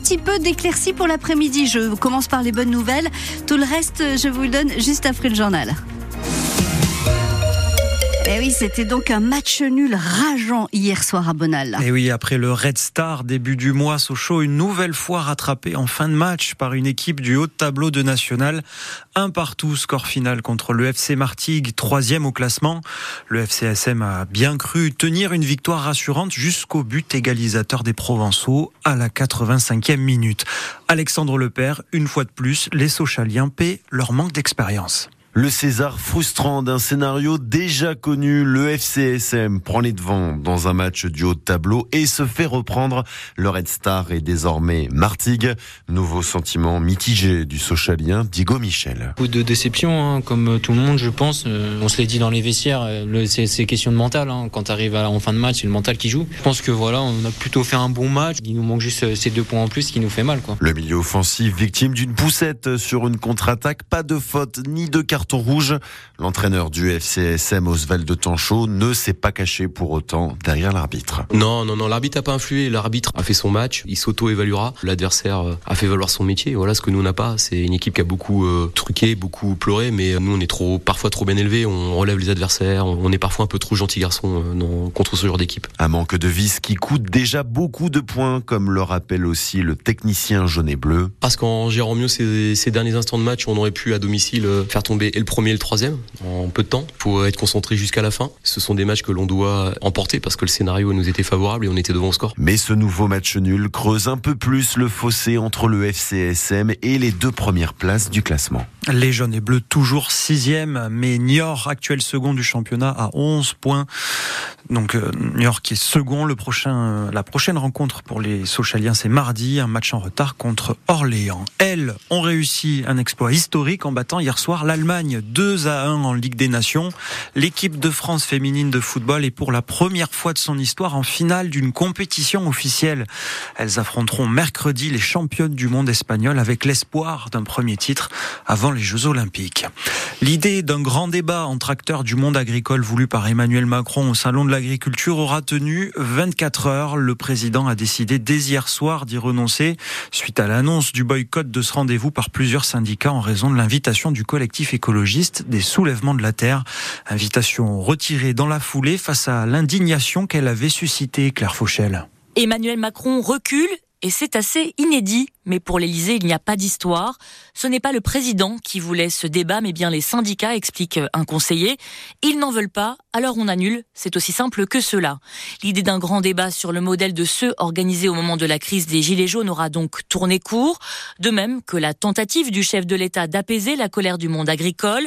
petit peu d'éclaircie pour l'après-midi. Je commence par les bonnes nouvelles. Tout le reste, je vous le donne juste après le journal. Eh oui, c'était donc un match nul rageant hier soir à Bonal. Et eh oui, après le Red Star début du mois, Sochaux une nouvelle fois rattrapé en fin de match par une équipe du haut tableau de National. Un partout, score final contre le FC Martigues, troisième au classement. Le FCSM a bien cru tenir une victoire rassurante jusqu'au but égalisateur des Provençaux à la 85e minute. Alexandre Lepère, une fois de plus, les Sochaliens paient leur manque d'expérience. Le César frustrant d'un scénario déjà connu, le FCSM prend les devants dans un match du haut de tableau et se fait reprendre. Le Red Star est désormais Martigues. Nouveau sentiment mitigé du socialien Diego Michel. Beaucoup de déception, hein, comme tout le monde, je pense. Euh, on se l'est dit dans les vestiaires, euh, c'est question de mental. Hein. Quand tu arrives en fin de match, c'est le mental qui joue. Je pense que voilà, on a plutôt fait un bon match. Il nous manque juste euh, ces deux points en plus qui nous fait mal. Quoi. Le milieu offensif, victime d'une poussette sur une contre-attaque, pas de faute ni de carton rouge. L'entraîneur du FCSM, Oswald de Tanchot, ne s'est pas caché pour autant derrière l'arbitre. Non, non, non, l'arbitre n'a pas influé. L'arbitre a fait son match, il s'auto-évaluera. L'adversaire euh, a fait valoir son métier. Voilà ce que nous n'a pas. C'est une équipe qui a beaucoup euh, truqué, beaucoup pleuré, mais nous on est trop, parfois trop bien élevé. On relève les adversaires. On est parfois un peu trop gentil garçon euh, contre ce genre d'équipe. Un manque de vis qui coûte déjà beaucoup de points, comme le rappelle aussi le technicien jaune et bleu. Parce qu'en gérant mieux ces, ces derniers instants de match, on aurait pu à domicile faire tomber le premier et le troisième en peu de temps pour être concentré jusqu'à la fin. Ce sont des matchs que l'on doit emporter parce que le scénario nous était favorable et on était devant au score. Mais ce nouveau match nul creuse un peu plus le fossé entre le FCSM et les deux premières places du classement. Les jaunes et bleus toujours sixième, mais Niort, actuel second du championnat, à 11 points. Donc euh, Niort qui est second. Le prochain, euh, la prochaine rencontre pour les Sochaliens, c'est mardi, un match en retard contre Orléans. Elles ont réussi un exploit historique en battant hier soir l'Allemagne 2 à 1 en Ligue des Nations. L'équipe de France féminine de football est pour la première fois de son histoire en finale d'une compétition officielle. Elles affronteront mercredi les championnes du monde espagnol avec l'espoir d'un premier titre avant les Jeux Olympiques. L'idée d'un grand débat entre acteurs du monde agricole voulu par Emmanuel Macron au Salon de l'Agriculture aura tenu 24 heures. Le président a décidé dès hier soir d'y renoncer suite à l'annonce du boycott de ce rendez-vous par plusieurs syndicats en raison de l'invitation du collectif écologiste des soulèvements de la terre. Invitation retirée dans la foulée face à l'indignation qu'elle avait suscitée, Claire Fauchel. Emmanuel Macron recule et c'est assez inédit, mais pour l'Élysée, il n'y a pas d'histoire. Ce n'est pas le président qui voulait ce débat, mais bien les syndicats, explique un conseiller. Ils n'en veulent pas, alors on annule. C'est aussi simple que cela. L'idée d'un grand débat sur le modèle de ceux organisés au moment de la crise des Gilets jaunes aura donc tourné court, de même que la tentative du chef de l'État d'apaiser la colère du monde agricole.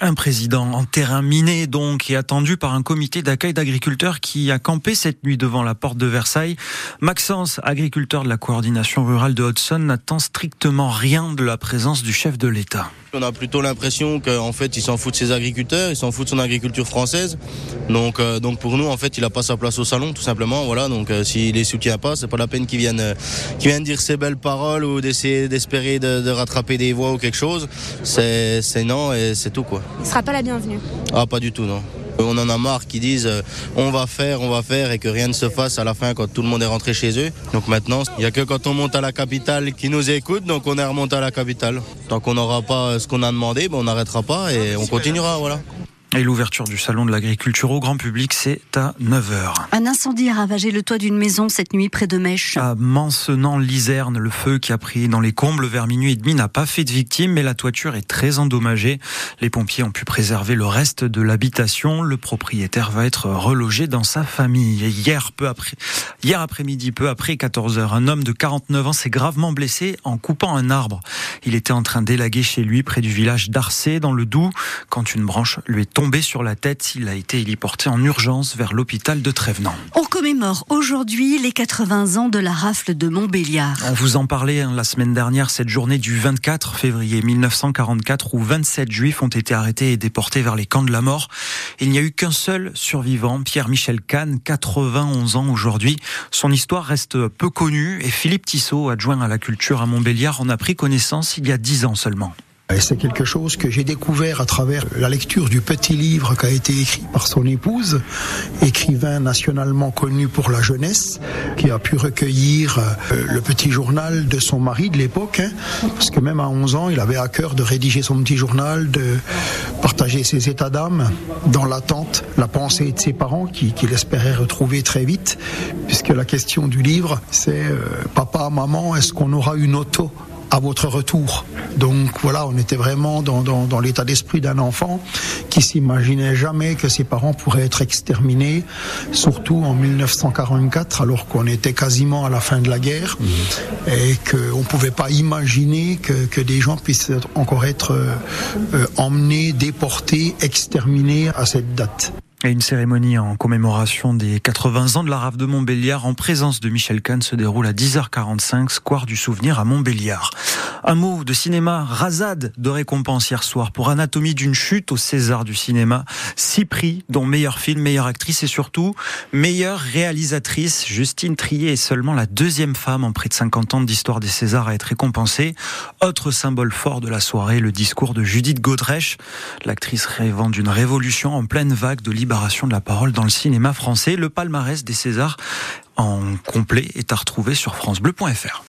Un président en terrain miné donc et attendu par un comité d'accueil d'agriculteurs qui a campé cette nuit devant la porte de Versailles. Maxence, agriculteur de la coordination rurale de Hudson, n'attend strictement rien de la présence du chef de l'État. On a plutôt l'impression qu'en fait il s'en fout de ses agriculteurs, il s'en fout de son agriculture française. Donc, euh, donc pour nous en fait il n'a pas sa place au salon tout simplement. Voilà donc euh, s'il les soutient pas, c'est pas la peine qu'il vienne, euh, vienne dire ses belles paroles ou d'essayer d'espérer de, de, rattraper des voix ou quelque chose. C'est non et c'est tout quoi. Il sera pas la bienvenue. Ah, pas du tout, non. On en a marre qui disent euh, on va faire, on va faire et que rien ne se fasse à la fin quand tout le monde est rentré chez eux. Donc maintenant, il n'y a que quand on monte à la capitale qui nous écoute, donc on est remonté à la capitale. Tant qu'on n'aura pas ce qu'on a demandé, ben on n'arrêtera pas et on continuera, voilà. Et l'ouverture du salon de l'agriculture au grand public, c'est à 9h. Un incendie a ravagé le toit d'une maison cette nuit près de Mèche. À Mancenant-Liserne, le feu qui a pris dans les combles vers minuit et demi n'a pas fait de victimes, mais la toiture est très endommagée. Les pompiers ont pu préserver le reste de l'habitation. Le propriétaire va être relogé dans sa famille. hier, peu après, hier après-midi, peu après 14h, un homme de 49 ans s'est gravement blessé en coupant un arbre. Il était en train d'élaguer chez lui près du village d'Arcé dans le Doubs quand une branche lui est tombée tombé sur la tête. Il a été héliporté en urgence vers l'hôpital de Trévenant. On commémore aujourd'hui les 80 ans de la rafle de Montbéliard. On vous en parlait hein, la semaine dernière, cette journée du 24 février 1944 où 27 juifs ont été arrêtés et déportés vers les camps de la mort. Il n'y a eu qu'un seul survivant, Pierre-Michel Kahn, 91 ans aujourd'hui. Son histoire reste peu connue et Philippe Tissot, adjoint à la culture à Montbéliard, en a pris connaissance il y a 10 ans seulement. Et c'est quelque chose que j'ai découvert à travers la lecture du petit livre qui a été écrit par son épouse, écrivain nationalement connu pour la jeunesse, qui a pu recueillir euh, le petit journal de son mari de l'époque, hein, parce que même à 11 ans, il avait à cœur de rédiger son petit journal, de partager ses états d'âme dans l'attente, la pensée de ses parents qu'il qui espérait retrouver très vite, puisque la question du livre, c'est euh, papa, maman, est-ce qu'on aura une auto? À votre retour. Donc voilà, on était vraiment dans, dans, dans l'état d'esprit d'un enfant qui s'imaginait jamais que ses parents pourraient être exterminés, surtout en 1944, alors qu'on était quasiment à la fin de la guerre mmh. et qu'on ne pouvait pas imaginer que, que, des gens puissent encore être euh, emmenés, déportés, exterminés à cette date. Et une cérémonie en commémoration des 80 ans de la rave de Montbéliard en présence de Michel Kahn se déroule à 10h45, square du souvenir à Montbéliard. Un mot de cinéma, rasade de récompense hier soir pour Anatomie d'une chute au César du cinéma. Six prix, dont meilleur film, meilleure actrice et surtout meilleure réalisatrice. Justine Trier est seulement la deuxième femme en près de 50 ans d'histoire des Césars à être récompensée. Autre symbole fort de la soirée, le discours de Judith Godrèche, l'actrice rêvant d'une révolution en pleine vague de de la parole dans le cinéma français. Le palmarès des Césars en complet est à retrouver sur francebleu.fr.